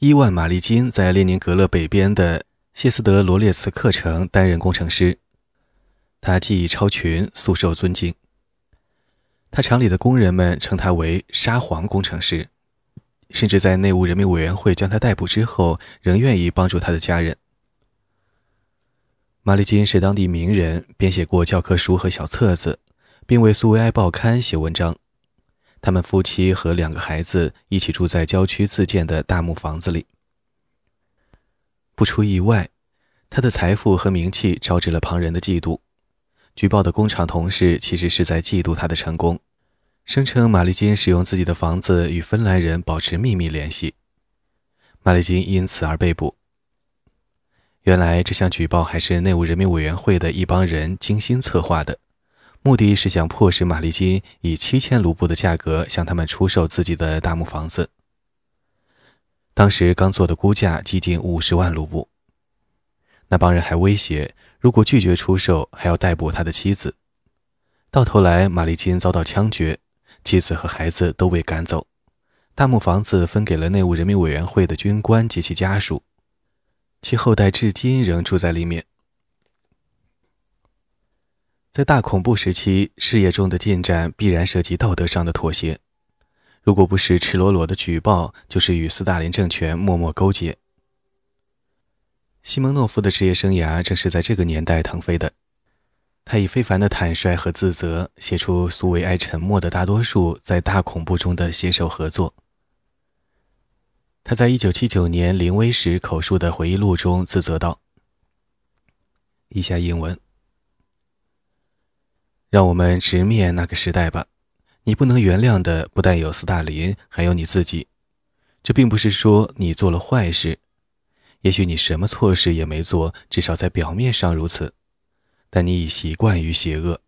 伊万·马利金在列宁格勒北边的谢斯德罗列茨克城担任工程师，他技艺超群，素受尊敬。他厂里的工人们称他为“沙皇工程师”，甚至在内务人民委员会将他逮捕之后，仍愿意帮助他的家人。马利金是当地名人，编写过教科书和小册子，并为苏维埃报刊写文章。他们夫妻和两个孩子一起住在郊区自建的大木房子里。不出意外，他的财富和名气招致了旁人的嫉妒。举报的工厂同事其实是在嫉妒他的成功，声称玛丽金使用自己的房子与芬兰人保持秘密联系。玛丽金因此而被捕。原来这项举报还是内务人民委员会的一帮人精心策划的。目的是想迫使玛丽金以七千卢布的价格向他们出售自己的大木房子。当时刚做的估价接近五十万卢布。那帮人还威胁，如果拒绝出售，还要逮捕他的妻子。到头来，玛丽金遭到枪决，妻子和孩子都被赶走，大木房子分给了内务人民委员会的军官及其家属，其后代至今仍住在里面。在大恐怖时期，事业中的进展必然涉及道德上的妥协。如果不是赤裸裸的举报，就是与斯大林政权默默勾结。西蒙诺夫的职业生涯正是在这个年代腾飞的。他以非凡的坦率和自责，写出苏维埃沉默的大多数在大恐怖中的携手合作。他在1979年临危时口述的回忆录中自责道：“以下英文。”让我们直面那个时代吧。你不能原谅的不但有斯大林，还有你自己。这并不是说你做了坏事，也许你什么错事也没做，至少在表面上如此。但你已习惯于邪恶。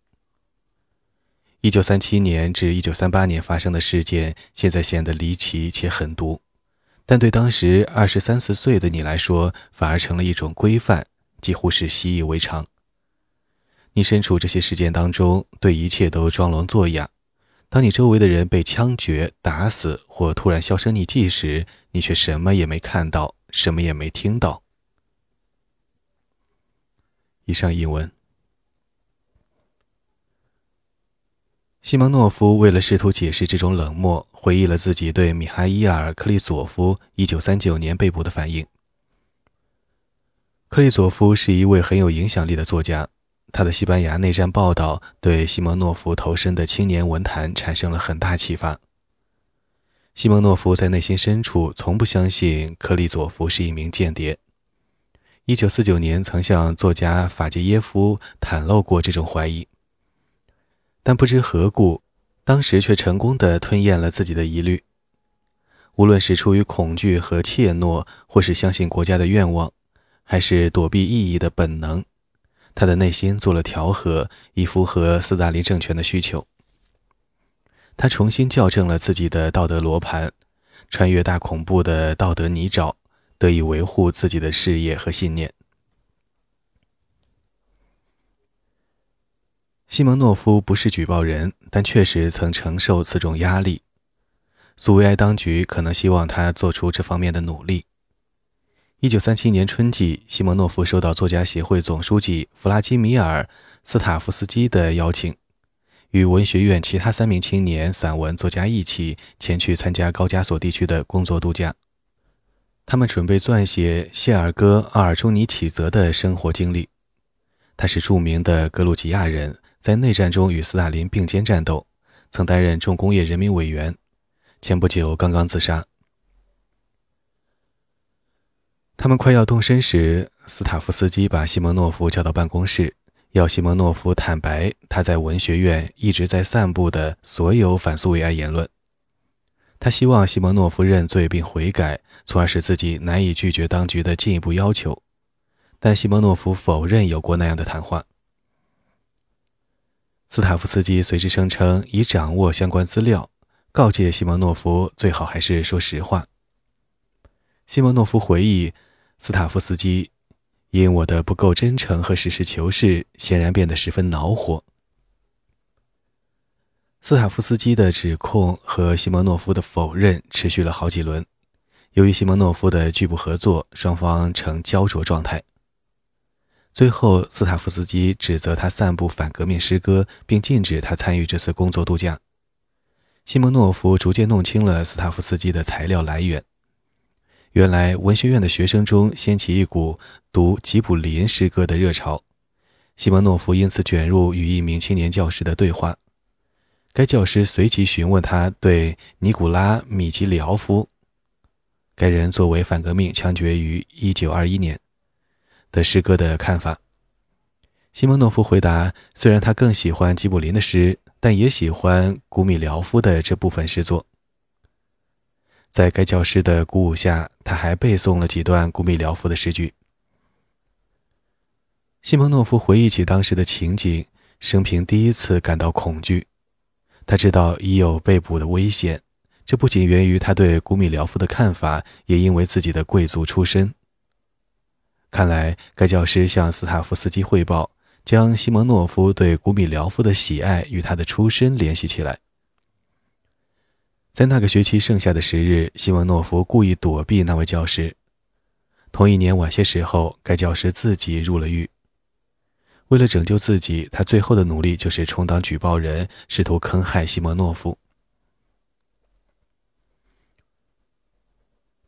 一九三七年至一九三八年发生的事件，现在显得离奇且狠毒，但对当时二十三四岁的你来说，反而成了一种规范，几乎是习以为常。你身处这些事件当中，对一切都装聋作哑。当你周围的人被枪决、打死或突然销声匿迹时，你却什么也没看到，什么也没听到。以上译文。西蒙诺夫为了试图解释这种冷漠，回忆了自己对米哈伊尔·克利佐夫1939年被捕的反应。克利佐夫是一位很有影响力的作家。他的西班牙内战报道对西蒙诺夫投身的青年文坛产生了很大启发。西蒙诺夫在内心深处从不相信克利佐夫是一名间谍。1949年曾向作家法杰耶夫袒露过这种怀疑，但不知何故，当时却成功地吞咽了自己的疑虑。无论是出于恐惧和怯懦，或是相信国家的愿望，还是躲避意义的本能。他的内心做了调和，以符合斯大林政权的需求。他重新校正了自己的道德罗盘，穿越大恐怖的道德泥沼，得以维护自己的事业和信念。西蒙诺夫不是举报人，但确实曾承受此种压力。苏维埃当局可能希望他做出这方面的努力。一九三七年春季，西蒙诺夫收到作家协会总书记弗拉基米尔·斯塔夫斯基的邀请，与文学院其他三名青年散文作家一起前去参加高加索地区的工作度假。他们准备撰写谢尔戈·阿尔朱尼启泽的生活经历。他是著名的格鲁吉亚人，在内战中与斯大林并肩战斗，曾担任重工业人民委员，前不久刚刚自杀。他们快要动身时，斯塔夫斯基把西蒙诺夫叫到办公室，要西蒙诺夫坦白他在文学院一直在散布的所有反苏维埃言论。他希望西蒙诺夫认罪并悔改，从而使自己难以拒绝当局的进一步要求。但西蒙诺夫否认有过那样的谈话。斯塔夫斯基随之声称已掌握相关资料，告诫西蒙诺夫最好还是说实话。西蒙诺夫回忆。斯塔夫斯基因我的不够真诚和实事求是，显然变得十分恼火。斯塔夫斯基的指控和西蒙诺夫的否认持续了好几轮，由于西蒙诺夫的拒不合作，双方呈焦灼状态。最后，斯塔夫斯基指责他散布反革命诗歌，并禁止他参与这次工作度假。西蒙诺夫逐渐弄清了斯塔夫斯基的材料来源。原来，文学院的学生中掀起一股读吉卜林诗歌的热潮。西蒙诺夫因此卷入与一名青年教师的对话。该教师随即询问他对尼古拉·米基里奥夫（该人作为反革命枪决于1921年）的诗歌的看法。西蒙诺夫回答：“虽然他更喜欢吉卜林的诗，但也喜欢古米廖夫的这部分诗作。”在该教师的鼓舞下，他还背诵了几段古米廖夫的诗句。西蒙诺夫回忆起当时的情景，生平第一次感到恐惧。他知道已有被捕的危险，这不仅源于他对古米廖夫的看法，也因为自己的贵族出身。看来，该教师向斯塔夫斯基汇报，将西蒙诺夫对古米廖夫的喜爱与他的出身联系起来。在那个学期剩下的十日，西蒙诺夫故意躲避那位教师。同一年晚些时候，该教师自己入了狱。为了拯救自己，他最后的努力就是充当举报人，试图坑害西蒙诺夫。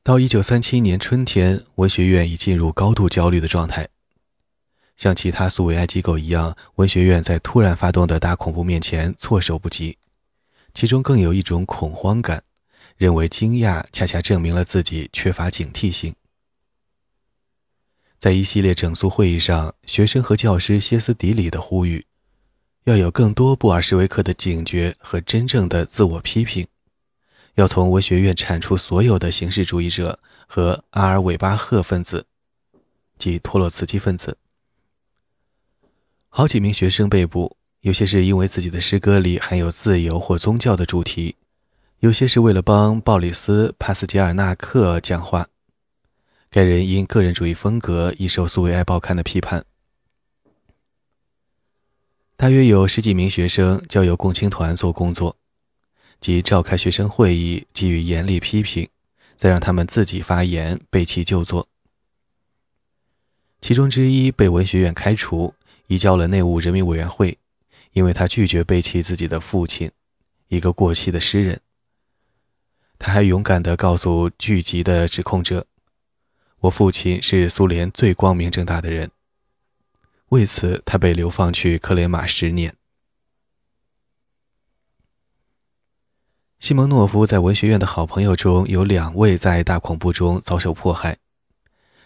到一九三七年春天，文学院已进入高度焦虑的状态。像其他苏维埃机构一样，文学院在突然发动的大恐怖面前措手不及，其中更有一种恐慌感，认为惊讶恰恰证明了自己缺乏警惕性。在一系列整肃会议上，学生和教师歇斯底里地呼吁，要有更多布尔什维克的警觉和真正的自我批评，要从文学院铲除所有的形式主义者和阿尔韦巴赫分子，即托洛茨基分子。好几名学生被捕，有些是因为自己的诗歌里含有自由或宗教的主题，有些是为了帮鲍里斯·帕斯捷尔纳克讲话。该人因个人主义风格已受苏维埃报刊的批判。大约有十几名学生交由共青团做工作，即召开学生会议，给予严厉批评，再让他们自己发言，背弃旧作。其中之一被文学院开除，移交了内务人民委员会，因为他拒绝背弃自己的父亲，一个过气的诗人。他还勇敢地告诉聚集的指控者。我父亲是苏联最光明正大的人，为此他被流放去克雷马十年。西蒙诺夫在文学院的好朋友中有两位在大恐怖中遭受迫害：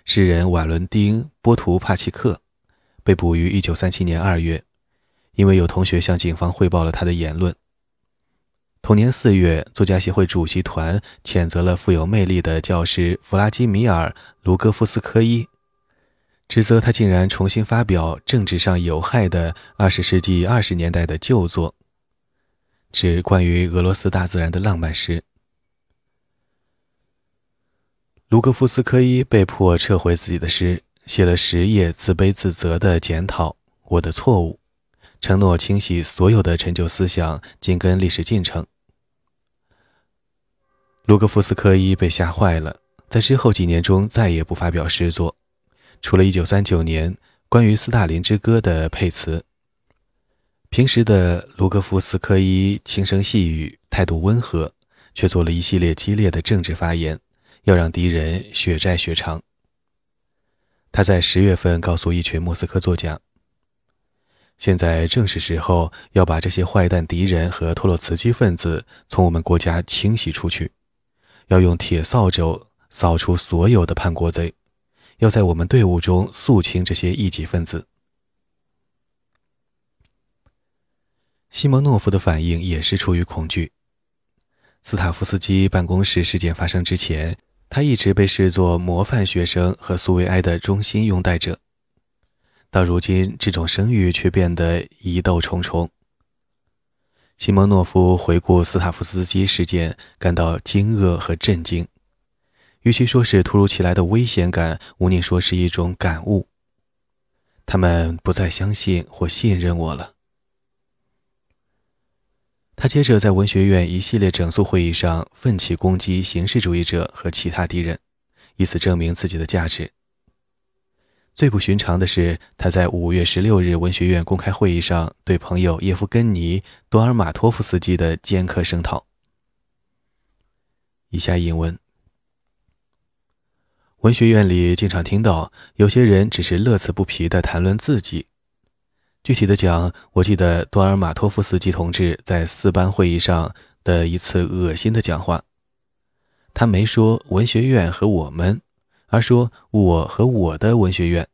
诗人瓦伦丁·波图帕契克被捕于1937年2月，因为有同学向警方汇报了他的言论。同年四月，作家协会主席团谴责了富有魅力的教师弗拉基米尔·卢戈夫斯科伊，指责他竟然重新发表政治上有害的二十世纪二十年代的旧作，指关于俄罗斯大自然的浪漫诗。卢戈夫斯科伊被迫撤回自己的诗，写了十页自卑自责的检讨我的错误，承诺清洗所有的陈旧思想，紧跟历史进程。卢格夫斯科伊被吓坏了，在之后几年中再也不发表诗作，除了1939年关于斯大林之歌的配词。平时的卢格夫斯科伊轻声细语，态度温和，却做了一系列激烈的政治发言，要让敌人血债血偿。他在十月份告诉一群莫斯科作家：“现在正是时候，要把这些坏蛋敌人和托洛茨基分子从我们国家清洗出去。”要用铁扫帚扫除所有的叛国贼，要在我们队伍中肃清这些异己分子。西蒙诺夫的反应也是出于恐惧。斯塔夫斯基办公室事件发生之前，他一直被视作模范学生和苏维埃的忠心拥戴者，到如今，这种声誉却变得疑窦重重。西蒙诺夫回顾斯塔夫斯基事件，感到惊愕和震惊。与其说是突如其来的危险感，无宁说是一种感悟。他们不再相信或信任我了。他接着在文学院一系列整肃会议上奋起攻击形式主义者和其他敌人，以此证明自己的价值。最不寻常的是，他在五月十六日文学院公开会议上对朋友叶夫根尼·多尔马托夫斯基的尖刻声讨。以下引文：文学院里经常听到有些人只是乐此不疲地谈论自己。具体的讲，我记得多尔马托夫斯基同志在四班会议上的一次恶心的讲话。他没说文学院和我们。而说我和我的文学院，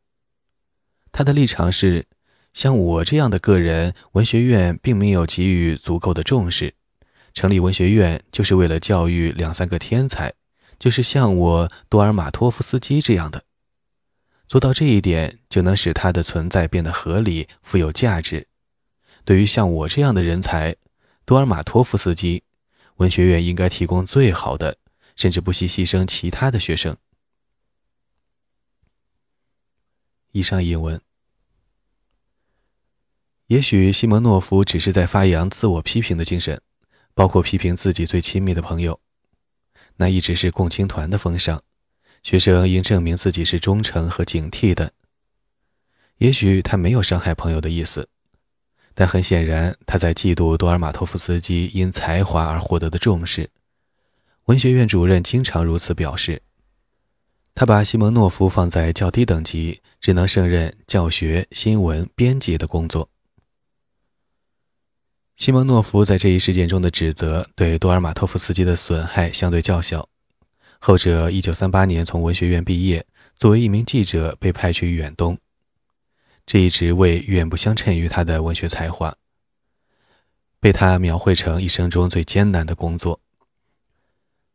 他的立场是，像我这样的个人，文学院并没有给予足够的重视。成立文学院就是为了教育两三个天才，就是像我多尔马托夫斯基这样的。做到这一点，就能使他的存在变得合理、富有价值。对于像我这样的人才，多尔马托夫斯基，文学院应该提供最好的，甚至不惜牺牲其他的学生。以上引文，也许西蒙诺夫只是在发扬自我批评的精神，包括批评自己最亲密的朋友。那一直是共青团的风尚，学生应证明自己是忠诚和警惕的。也许他没有伤害朋友的意思，但很显然他在嫉妒多尔马托夫斯基因才华而获得的重视。文学院主任经常如此表示。他把西蒙诺夫放在较低等级，只能胜任教学、新闻编辑的工作。西蒙诺夫在这一事件中的指责对多尔马托夫斯基的损害相对较小。后者1938年从文学院毕业，作为一名记者被派去远东，这一职位远不相称于他的文学才华，被他描绘成一生中最艰难的工作。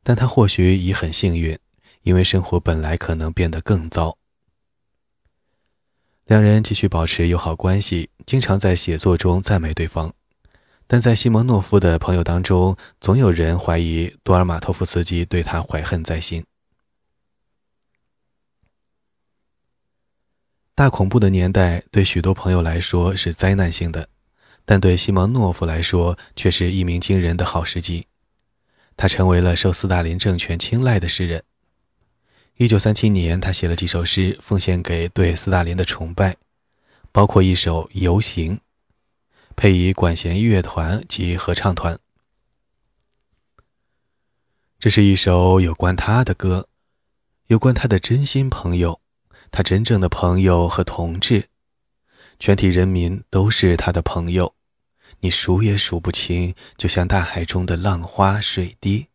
但他或许已很幸运。因为生活本来可能变得更糟。两人继续保持友好关系，经常在写作中赞美对方，但在西蒙诺夫的朋友当中，总有人怀疑多尔马托夫斯基对他怀恨在心。大恐怖的年代对许多朋友来说是灾难性的，但对西蒙诺夫来说却是一鸣惊人的好时机。他成为了受斯大林政权青睐的诗人。一九三七年，他写了几首诗，奉献给对斯大林的崇拜，包括一首《游行》，配以管弦乐团及合唱团。这是一首有关他的歌，有关他的真心朋友，他真正的朋友和同志，全体人民都是他的朋友，你数也数不清，就像大海中的浪花水滴。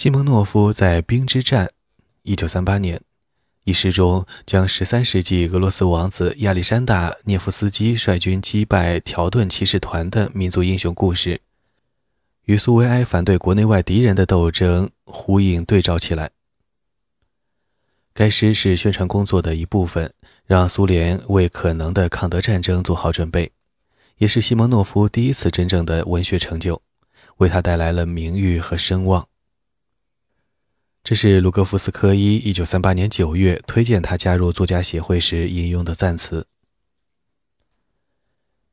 西蒙诺夫在《冰之战》（1938 年）一诗中，将13世纪俄罗斯王子亚历山大·涅夫斯基率军击败条顿骑士团的民族英雄故事，与苏维埃反对国内外敌人的斗争呼应对照起来。该诗是宣传工作的一部分，让苏联为可能的抗德战争做好准备，也是西蒙诺夫第一次真正的文学成就，为他带来了名誉和声望。这是卢戈夫斯科伊一九三八年九月推荐他加入作家协会时引用的赞词。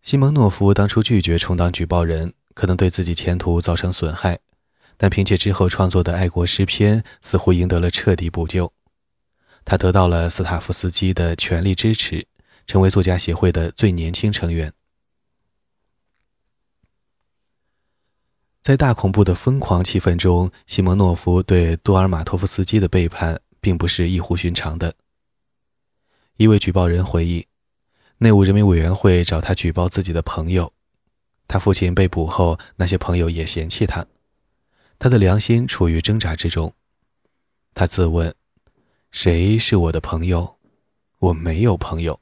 西蒙诺夫当初拒绝充当举报人，可能对自己前途造成损害，但凭借之后创作的爱国诗篇，似乎赢得了彻底补救。他得到了斯塔夫斯基的全力支持，成为作家协会的最年轻成员。在大恐怖的疯狂气氛中，西蒙诺夫对多尔马托夫斯基的背叛并不是异乎寻常的。一位举报人回忆，内务人民委员会找他举报自己的朋友，他父亲被捕后，那些朋友也嫌弃他，他的良心处于挣扎之中。他自问：谁是我的朋友？我没有朋友。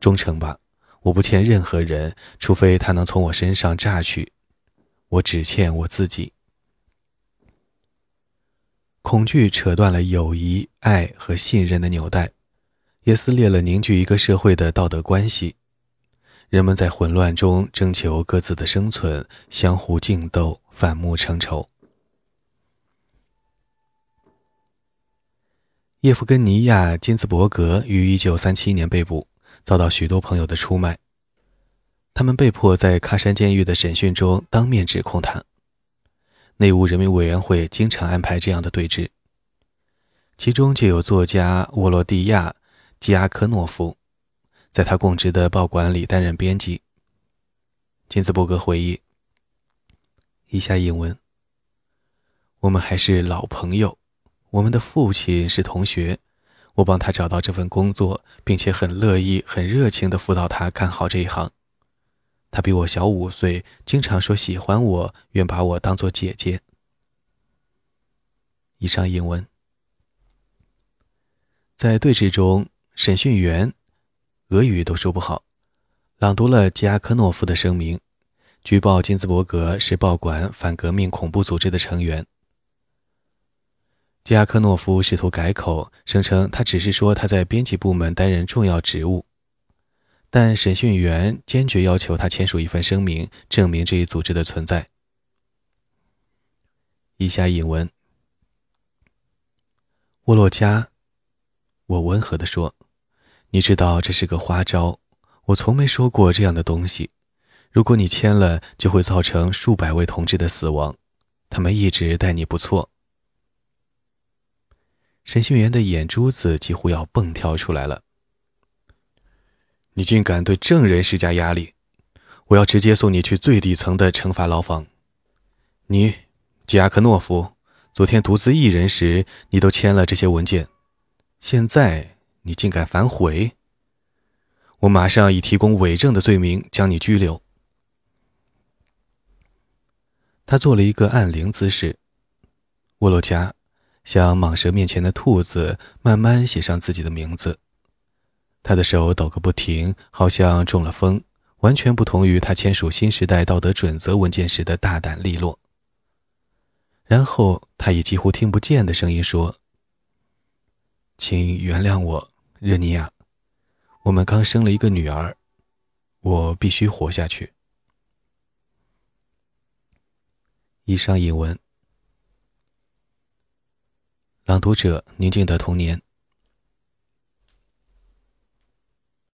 忠诚吧，我不欠任何人，除非他能从我身上榨取。我只欠我自己。恐惧扯断了友谊、爱和信任的纽带，也撕裂了凝聚一个社会的道德关系。人们在混乱中征求各自的生存，相互竞斗，反目成仇。叶夫根尼亚·金兹伯格于1937年被捕，遭到许多朋友的出卖。他们被迫在喀山监狱的审讯中当面指控他。内务人民委员会经常安排这样的对峙，其中就有作家沃罗蒂亚·基阿科诺夫，在他供职的报馆里担任编辑。金斯伯格回忆：“以下引文。我们还是老朋友，我们的父亲是同学，我帮他找到这份工作，并且很乐意、很热情地辅导他干好这一行。”他比我小五岁，经常说喜欢我，愿把我当做姐姐。以上引文在对峙中，审讯员俄语都说不好，朗读了吉亚科诺夫的声明，举报金兹伯格是报馆反革命恐怖组织的成员。吉亚科诺夫试图改口，声称他只是说他在编辑部门担任重要职务。但审讯员坚决要求他签署一份声明，证明这一组织的存在。以下引文：沃洛加，我温和地说：“你知道这是个花招，我从没说过这样的东西。如果你签了，就会造成数百位同志的死亡。他们一直待你不错。”审讯员的眼珠子几乎要蹦跳出来了。你竟敢对证人施加压力！我要直接送你去最底层的惩罚牢房。你，吉亚克诺夫，昨天独自一人时，你都签了这些文件，现在你竟敢反悔！我马上以提供伪证的罪名将你拘留。他做了一个按铃姿势。沃洛加像蟒蛇面前的兔子，慢慢写上自己的名字。他的手抖个不停，好像中了风，完全不同于他签署新时代道德准则文件时的大胆利落。然后他以几乎听不见的声音说：“请原谅我，热尼亚，我们刚生了一个女儿，我必须活下去。”以上引文。朗读者：宁静的童年。